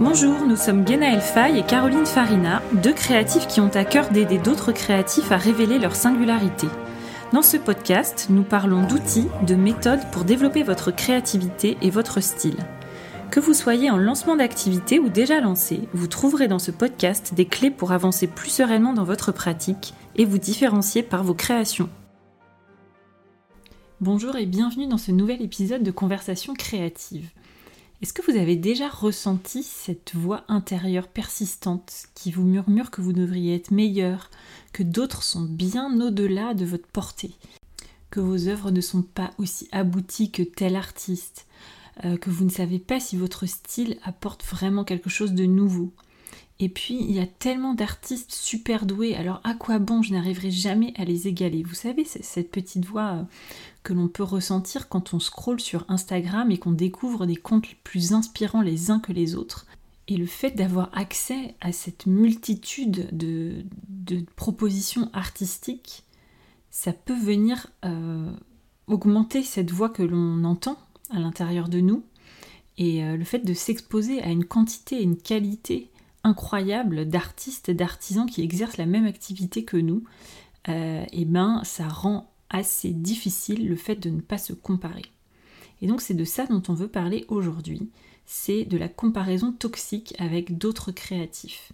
Bonjour, nous sommes Genaël Fay et Caroline Farina, deux créatifs qui ont à cœur d'aider d'autres créatifs à révéler leur singularité. Dans ce podcast, nous parlons d'outils, de méthodes pour développer votre créativité et votre style. Que vous soyez en lancement d'activité ou déjà lancé, vous trouverez dans ce podcast des clés pour avancer plus sereinement dans votre pratique et vous différencier par vos créations. Bonjour et bienvenue dans ce nouvel épisode de Conversation créative. Est-ce que vous avez déjà ressenti cette voix intérieure persistante qui vous murmure que vous devriez être meilleur, que d'autres sont bien au-delà de votre portée, que vos œuvres ne sont pas aussi abouties que tel artiste, euh, que vous ne savez pas si votre style apporte vraiment quelque chose de nouveau? Et puis, il y a tellement d'artistes super doués, alors à quoi bon, je n'arriverai jamais à les égaler? Vous savez, cette petite voix euh, que l'on peut ressentir quand on scrolle sur Instagram et qu'on découvre des comptes plus inspirants les uns que les autres. Et le fait d'avoir accès à cette multitude de, propositions artistiques, ça peut venir euh, augmenter cette voix que l'on entend à l'intérieur de nous. Et euh, le fait de s'exposer à une quantité et une qualité incroyable d'artistes et d'artisans qui exercent la même activité que nous, et euh, eh ben ça rend assez difficile le fait de ne pas se comparer. Et donc c'est de ça dont on veut parler aujourd'hui, c'est de la comparaison toxique avec d'autres créatifs.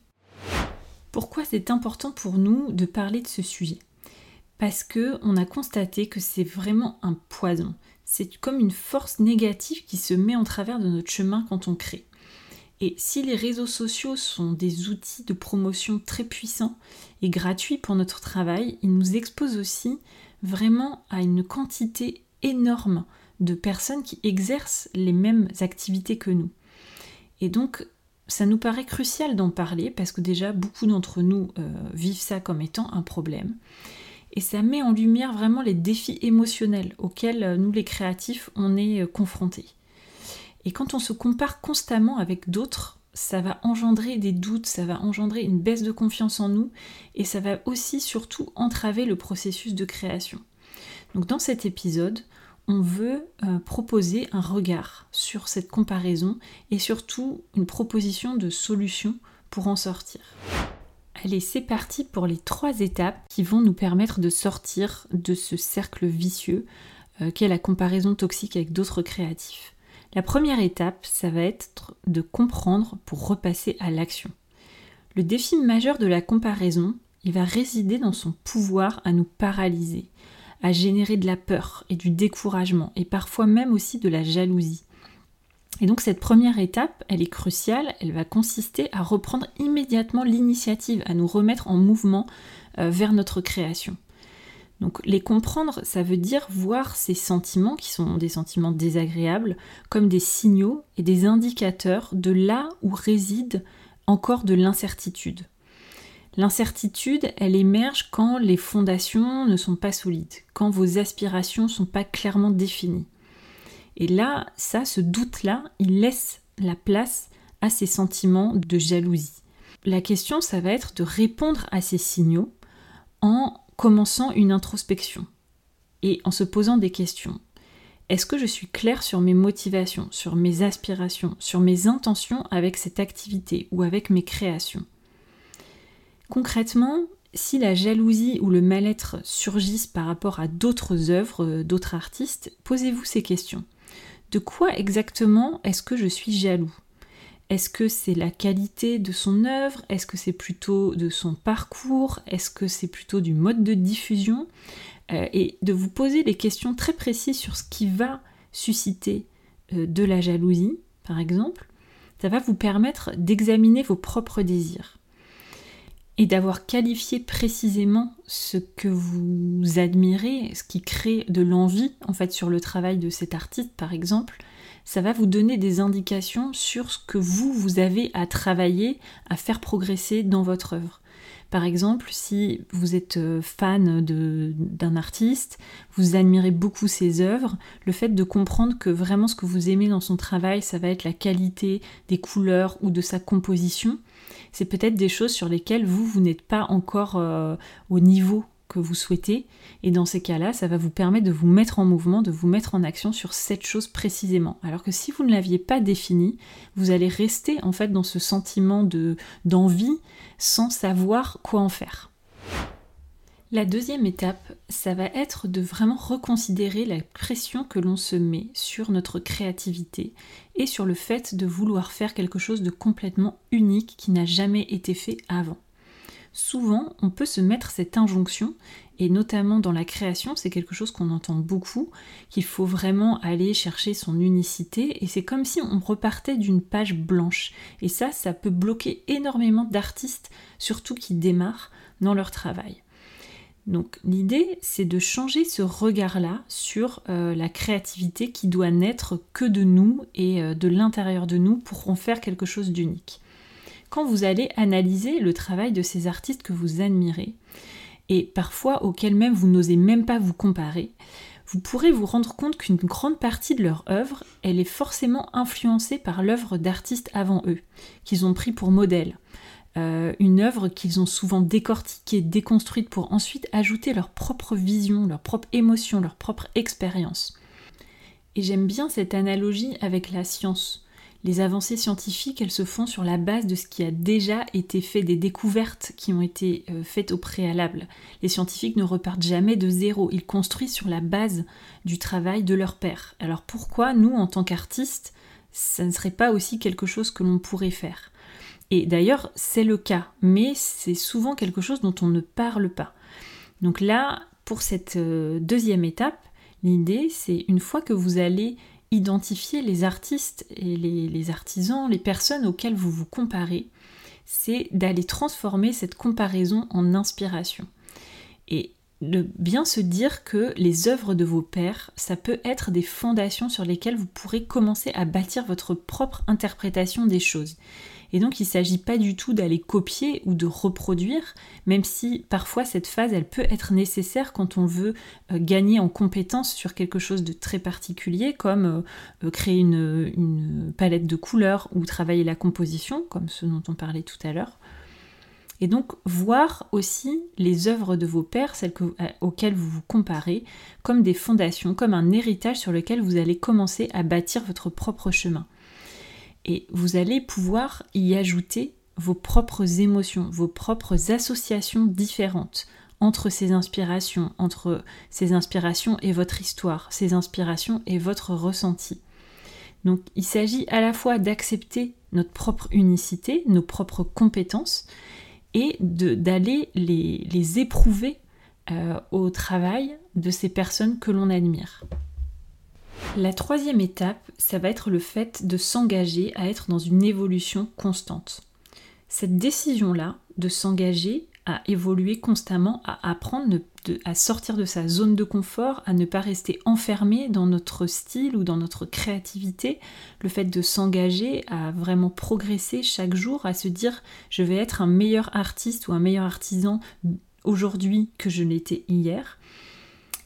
Pourquoi c'est important pour nous de parler de ce sujet? Parce que on a constaté que c'est vraiment un poison. C'est comme une force négative qui se met en travers de notre chemin quand on crée. Et si les réseaux sociaux sont des outils de promotion très puissants et gratuits pour notre travail, ils nous exposent aussi vraiment à une quantité énorme de personnes qui exercent les mêmes activités que nous. Et donc, ça nous paraît crucial d'en parler parce que déjà beaucoup d'entre nous euh, vivent ça comme étant un problème. Et ça met en lumière vraiment les défis émotionnels auxquels euh, nous les créatifs on est euh, confrontés. Et quand on se compare constamment avec d'autres, ça va engendrer des doutes, ça va engendrer une baisse de confiance en nous et ça va aussi surtout entraver le processus de création. Donc dans cet épisode, on veut euh, proposer un regard sur cette comparaison et surtout une proposition de solution pour en sortir. Allez, c'est parti pour les trois étapes qui vont nous permettre de sortir de ce cercle vicieux euh, qu'est la comparaison toxique avec d'autres créatifs. La première étape, ça va être de comprendre pour repasser à l'action. Le défi majeur de la comparaison, il va résider dans son pouvoir à nous paralyser, à générer de la peur et du découragement, et parfois même aussi de la jalousie. Et donc cette première étape, elle est cruciale, elle va consister à reprendre immédiatement l'initiative, à nous remettre en mouvement euh, vers notre création. Donc les comprendre, ça veut dire voir ces sentiments, qui sont des sentiments désagréables, comme des signaux et des indicateurs de là où réside encore de l'incertitude. L'incertitude, elle émerge quand les fondations ne sont pas solides, quand vos aspirations ne sont pas clairement définies. Et là, ça, ce doute-là, il laisse la place à ces sentiments de jalousie. La question, ça va être de répondre à ces signaux en commençant une introspection et en se posant des questions. Est-ce que je suis claire sur mes motivations, sur mes aspirations, sur mes intentions avec cette activité ou avec mes créations? Concrètement, si la jalousie ou le mal-être surgissent par rapport à d'autres œuvres, euh, d'autres artistes, posez-vous ces questions. De quoi exactement est-ce que je suis jaloux? Est-ce que c'est la qualité de son œuvre? Est-ce que c'est plutôt de son parcours? Est-ce que c'est plutôt du mode de diffusion? Euh, Et de vous poser des questions très précises sur ce qui va susciter euh, de la jalousie, par exemple, ça va vous permettre d'examiner vos propres désirs. Et d'avoir qualifié précisément ce que vous admirez, ce qui crée de l'envie en fait sur le travail de cet artiste par exemple, ça va vous donner des indications sur ce que vous, vous avez à travailler, à faire progresser dans votre œuvre. Par exemple, si vous êtes euh, fan d'un artiste, vous admirez beaucoup ses œuvres, le fait de comprendre que vraiment ce que vous aimez dans son travail, ça va être la qualité des couleurs ou de sa composition, c'est peut-être des choses sur lesquelles vous, vous n'êtes pas encore euh, au niveau que vous souhaitez. Et dans ces cas-là, ça va vous permettre de vous mettre en mouvement, de vous mettre en action sur cette chose précisément. Alors que si vous ne l'aviez pas définie, vous allez rester en fait dans ce sentiment de d'envie sans savoir quoi en faire. La deuxième étape, ça va être de vraiment reconsidérer la pression que l'on se met sur notre créativité et sur le fait de vouloir faire quelque chose de complètement unique qui n'a jamais été fait avant. Souvent, on peut se mettre cette injonction, et notamment dans la création, c'est quelque chose qu'on entend beaucoup, qu'il faut vraiment aller chercher son unicité, et c'est comme si on repartait d'une page blanche. Et ça, ça peut bloquer énormément d'artistes, surtout qui démarrent dans leur travail. Donc l'idée, c'est de changer ce regard-là sur euh, la créativité qui doit naître que de nous et euh, de l'intérieur de nous pour en faire quelque chose d'unique. Vous allez analyser le travail de ces artistes que vous admirez, et parfois auxquels même vous n'osez même pas vous comparer, vous pourrez vous rendre compte qu'une grande partie de leur œuvre, elle est forcément influencée par l'œuvre d'artistes avant eux, qu'ils ont pris pour modèle. Euh, une œuvre qu'ils ont souvent décortiquée, déconstruite pour ensuite ajouter leur propre vision, leur propre émotion, leur propre expérience. Et j'aime bien cette analogie avec la science. Les avancées scientifiques, elles se font sur la base de ce qui a déjà été fait, des découvertes qui ont été euh, faites au préalable. Les scientifiques ne repartent jamais de zéro, ils construisent sur la base du travail de leur père. Alors pourquoi nous, en tant qu'artistes, ça ne serait pas aussi quelque chose que l'on pourrait faire? Et d'ailleurs, c'est le cas, mais c'est souvent quelque chose dont on ne parle pas. Donc là, pour cette euh, deuxième étape, l'idée, c'est une fois que vous allez identifier les artistes et les, artisans, les personnes auxquelles vous vous comparez, c'est d'aller transformer cette comparaison en inspiration. Et de bien se dire que les œuvres de vos pères, ça peut être des fondations sur lesquelles vous pourrez commencer à bâtir votre propre interprétation des choses. Et donc il ne s'agit pas du tout d'aller copier ou de reproduire, même si parfois cette phase elle peut être nécessaire quand on veut euh, gagner en compétence sur quelque chose de très particulier, comme euh, euh, créer une, une palette de couleurs ou travailler la composition, comme ce dont on parlait tout à l'heure. Et donc voir aussi les œuvres de vos pères, celles auxquelles vous vous comparez, comme des fondations, comme un héritage sur lequel vous allez commencer à bâtir votre propre chemin et vous allez pouvoir y ajouter vos propres émotions, vos propres associations différentes entre ces inspirations, entre ces inspirations et votre histoire, ces inspirations et votre ressenti. Donc il s'agit à la fois d'accepter notre propre unicité, nos propres compétences, et d'aller les, éprouver euh, au travail de ces personnes que l'on admire. La troisième étape, ça va être le fait de s'engager à être dans une évolution constante. Cette décision-là, de s'engager à évoluer constamment, à apprendre à sortir de sa zone de confort, à ne pas rester enfermé dans notre style ou dans notre créativité, le fait de s'engager à vraiment progresser chaque jour, à se dire je vais être un meilleur artiste ou un meilleur artisan aujourd'hui que je l'étais hier,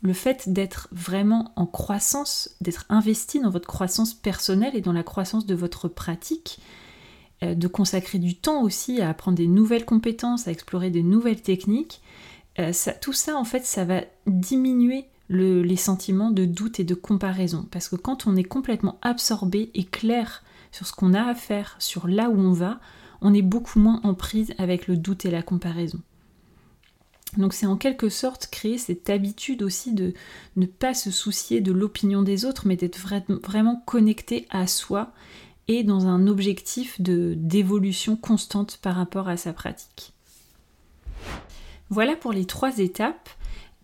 le fait d'être vraiment en croissance, d'être investi dans votre croissance personnelle et dans la croissance de votre pratique, euh, de consacrer du temps aussi à apprendre des nouvelles compétences, à explorer des nouvelles techniques, euh, tout ça en fait ça va diminuer les sentiments de doute et de comparaison. Parce que quand on est complètement absorbé et clair sur ce qu'on a à faire, sur là où on va, on est beaucoup moins en prise avec le doute et la comparaison. Donc c'est en quelque sorte créer cette habitude aussi de ne pas se soucier de l'opinion des autres, mais d'être vraiment connecté à soi et dans un objectif d'évolution constante par rapport à sa pratique. Voilà pour les trois étapes.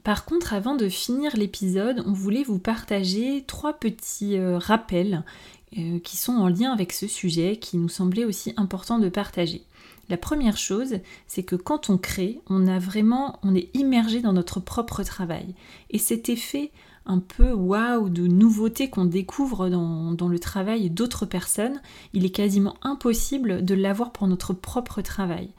Par contre, avant de finir l'épisode, on voulait vous partager trois petits euh, rappels euh, qui sont en lien avec ce sujet, qui nous semblait aussi important de partager. La première chose, c'est que quand on crée, on a vraiment, on est immergé dans notre propre travail. Et cet effet un peu waouh de nouveauté qu'on découvre dans, le travail d'autres personnes, il est quasiment impossible de l'avoir pour notre propre travail.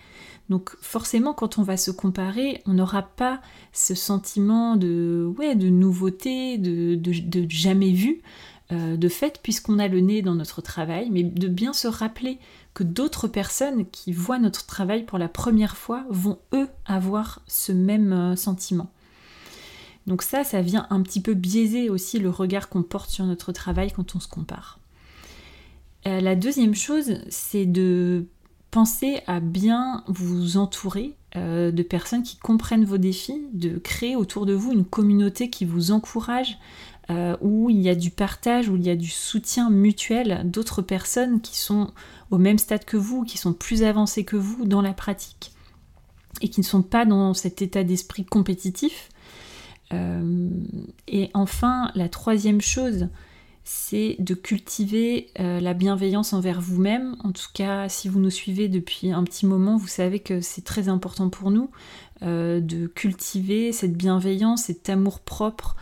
Donc forcément, quand on va se comparer, on n'aura pas ce sentiment de, ouais, de nouveauté, de, jamais vu, de fait puisqu'on a le nez dans notre travail, mais de bien se rappeler que d'autres personnes qui voient notre travail pour la première fois vont eux avoir ce même sentiment. Donc ça, ça vient un petit peu biaiser aussi le regard qu'on porte sur notre travail quand on se compare. Euh, la deuxième chose, c'est de penser à bien vous entourer euh, de personnes qui comprennent vos défis, de créer autour de vous une communauté qui vous encourage, euh, où il y a du partage, où il y a du soutien mutuel d'autres personnes qui sont au même stade que vous, qui sont plus avancées que vous dans la pratique, et qui ne sont pas dans cet état d'esprit compétitif, euh, et enfin, la troisième chose, c'est de cultiver euh, la bienveillance envers vous-même. En tout cas, si vous nous suivez depuis un petit moment, vous savez que c'est très important pour nous euh, de cultiver cette bienveillance, cet amour propre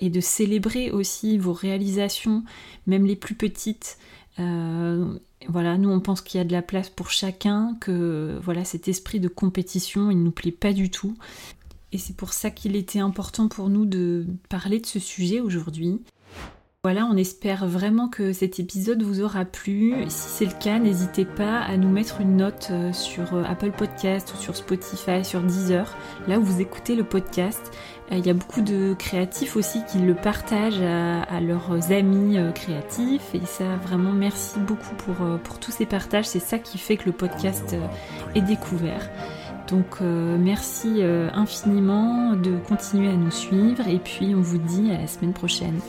et de célébrer aussi vos réalisations, même les plus petites. voilà, nous on pense qu'il y a de la place pour chacun, que voilà cet esprit de compétition, il ne nous plaît pas du tout. Et c'est pour ça qu'il était important pour nous de parler de ce sujet aujourd'hui. Voilà, on espère vraiment que cet épisode vous aura plu. Si c'est le cas, n'hésitez pas à nous mettre une note euh, sur euh, Apple Podcast ou sur Spotify, sur Deezer, là où vous écoutez le podcast. Euh, il y a beaucoup de créatifs aussi qui le partagent à, leurs amis créatifs et ça vraiment merci beaucoup pour, tous ces partages. C'est ça qui fait que le podcast est découvert. Donc merci infiniment de continuer à nous suivre et puis on vous dit à la semaine prochaine.